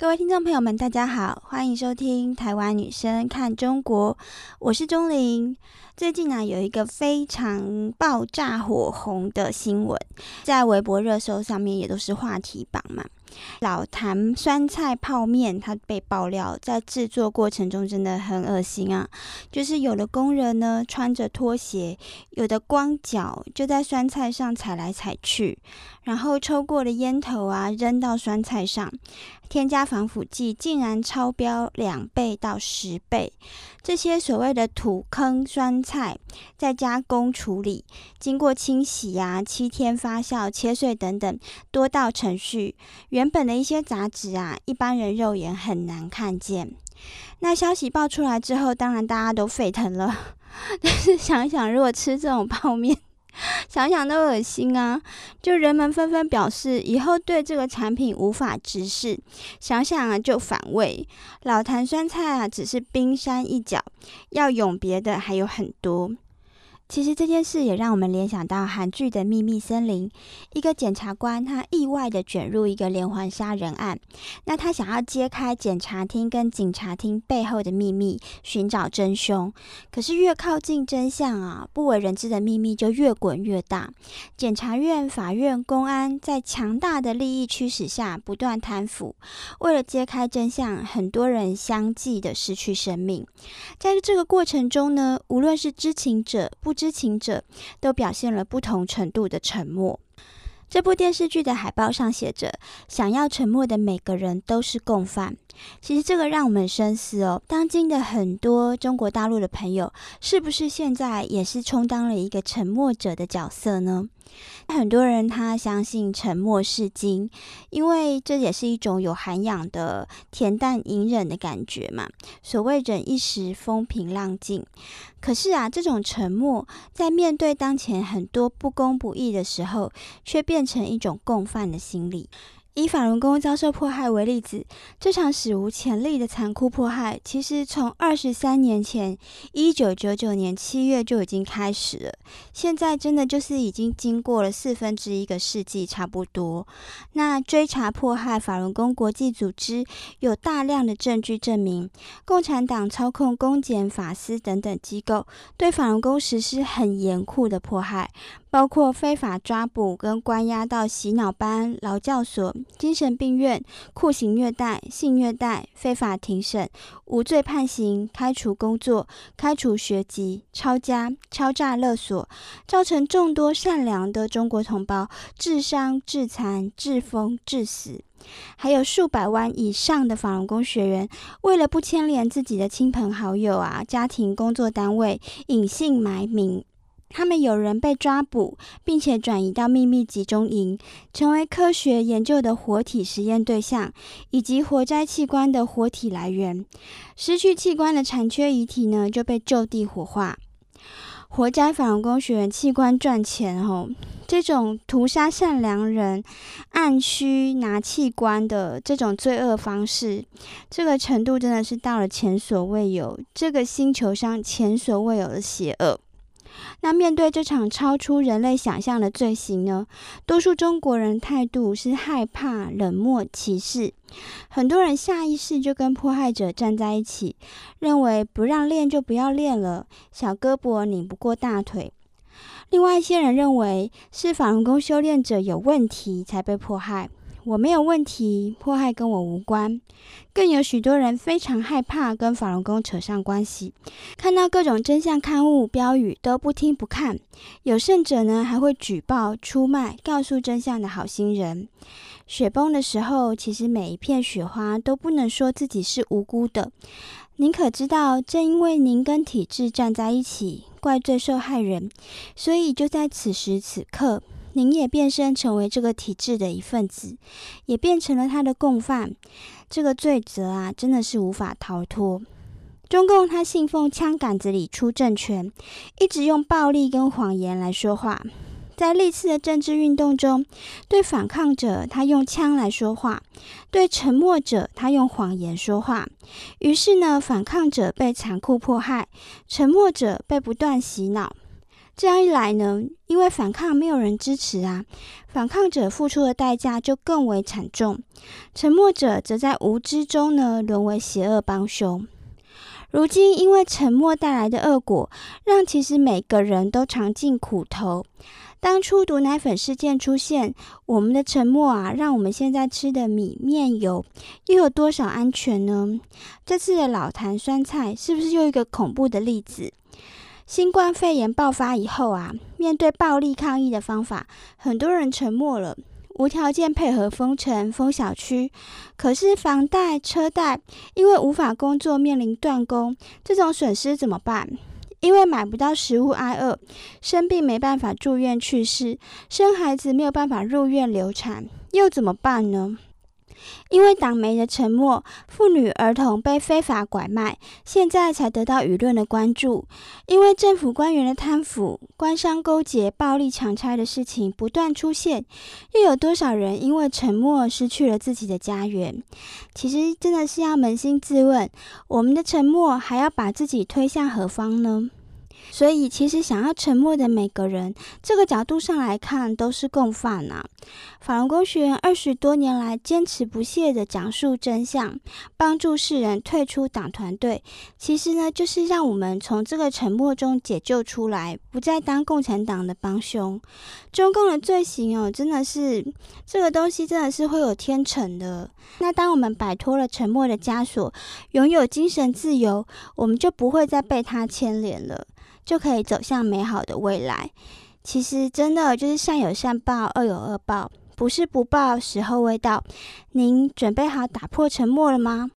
各位听众朋友们，大家好，欢迎收听《台湾女生看中国》，我是钟玲。最近呢，有一个非常爆炸火红的新闻，在微博热搜上面也都是话题榜嘛。老坛酸菜泡面，它被爆料在制作过程中真的很恶心啊！就是有的工人呢穿着拖鞋，有的光脚就在酸菜上踩来踩去，然后抽过的烟头啊扔到酸菜上。添加防腐剂竟然超标两倍到十倍，这些所谓的土坑酸菜，再加工处理，经过清洗呀、七天发酵、切碎等等多道程序，原本的一些杂质啊，一般人肉眼很难看见。那消息爆出来之后，当然大家都沸腾了。但是想想，如果吃这种泡面，想想都恶心啊！就人们纷纷表示，以后对这个产品无法直视。想想啊，就反胃。老坛酸菜啊，只是冰山一角，要永别的还有很多。其实这件事也让我们联想到韩剧的《秘密森林》，一个检察官他意外的卷入一个连环杀人案，那他想要揭开检察厅跟警察厅背后的秘密，寻找真凶。可是越靠近真相啊，不为人知的秘密就越滚越大。检察院、法院、公安在强大的利益驱使下不断贪腐，为了揭开真相，很多人相继的失去生命。在这个过程中呢，无论是知情者不。知情者都表现了不同程度的沉默。这部电视剧的海报上写着：“想要沉默的每个人都是共犯。”其实这个让我们深思哦，当今的很多中国大陆的朋友，是不是现在也是充当了一个沉默者的角色呢？很多人他相信沉默是金，因为这也是一种有涵养的恬淡隐忍的感觉嘛。所谓忍一时风平浪静，可是啊，这种沉默在面对当前很多不公不义的时候，却变变成一种共犯的心理。以法轮功遭受迫害为例子，这场史无前例的残酷迫害，其实从二十三年前，一九九九年七月就已经开始了。现在真的就是已经经过了四分之一个世纪，差不多。那追查迫害法轮功国际组织，有大量的证据证明，共产党操控公检法司等等机构，对法轮功实施很严酷的迫害。包括非法抓捕跟关押到洗脑班、劳教所、精神病院、酷刑虐待、性虐待、非法庭审、无罪判刑、开除工作、开除学籍、抄家、敲诈勒索，造成众多善良的中国同胞致伤、致残、致疯、致死，还有数百万以上的法轮功学员，为了不牵连自己的亲朋好友啊、家庭、工作单位，隐姓埋名。他们有人被抓捕，并且转移到秘密集中营，成为科学研究的活体实验对象，以及活摘器官的活体来源。失去器官的残缺遗体呢，就被就地火化。活摘法轮功学员器官赚钱，哦，这种屠杀善良人、按需拿器官的这种罪恶方式，这个程度真的是到了前所未有，这个星球上前所未有的邪恶。那面对这场超出人类想象的罪行呢？多数中国人态度是害怕、冷漠、歧视。很多人下意识就跟迫害者站在一起，认为不让练就不要练了，小胳膊拧不过大腿。另外一些人认为是法轮功修炼者有问题才被迫害。我没有问题，迫害跟我无关。更有许多人非常害怕跟法轮功扯上关系，看到各种真相刊物、标语都不听不看。有甚者呢，还会举报、出卖告诉真相的好心人。雪崩的时候，其实每一片雪花都不能说自己是无辜的。您可知道，正因为您跟体制站在一起，怪罪受害人，所以就在此时此刻。您也变身成为这个体制的一份子，也变成了他的共犯。这个罪责啊，真的是无法逃脱。中共他信奉枪杆子里出政权，一直用暴力跟谎言来说话。在历次的政治运动中，对反抗者他用枪来说话，对沉默者他用谎言说话。于是呢，反抗者被残酷迫害，沉默者被不断洗脑。这样一来呢，因为反抗没有人支持啊，反抗者付出的代价就更为惨重，沉默者则在无知中呢沦为邪恶帮凶。如今，因为沉默带来的恶果，让其实每个人都尝尽苦头。当初毒奶粉事件出现，我们的沉默啊，让我们现在吃的米面油又有多少安全呢？这次的老坛酸菜是不是又一个恐怖的例子？新冠肺炎爆发以后啊，面对暴力抗议的方法，很多人沉默了。无条件配合封城、封小区，可是房贷、车贷因为无法工作面临断供，这种损失怎么办？因为买不到食物挨饿，生病没办法住院去世，生孩子没有办法入院流产，又怎么办呢？因为党媒的沉默，妇女儿童被非法拐卖，现在才得到舆论的关注。因为政府官员的贪腐、官商勾结、暴力强拆的事情不断出现，又有多少人因为沉默失去了自己的家园？其实真的是要扪心自问，我们的沉默还要把自己推向何方呢？所以，其实想要沉默的每个人，这个角度上来看，都是共犯呐。法轮功学员二十多年来坚持不懈的讲述真相，帮助世人退出党团队，其实呢，就是让我们从这个沉默中解救出来，不再当共产党的帮凶。中共的罪行哦，真的是这个东西，真的是会有天惩的。那当我们摆脱了沉默的枷锁，拥有精神自由，我们就不会再被他牵连了。就可以走向美好的未来。其实，真的就是善有善报，恶有恶报，不是不报，时候未到。您准备好打破沉默了吗？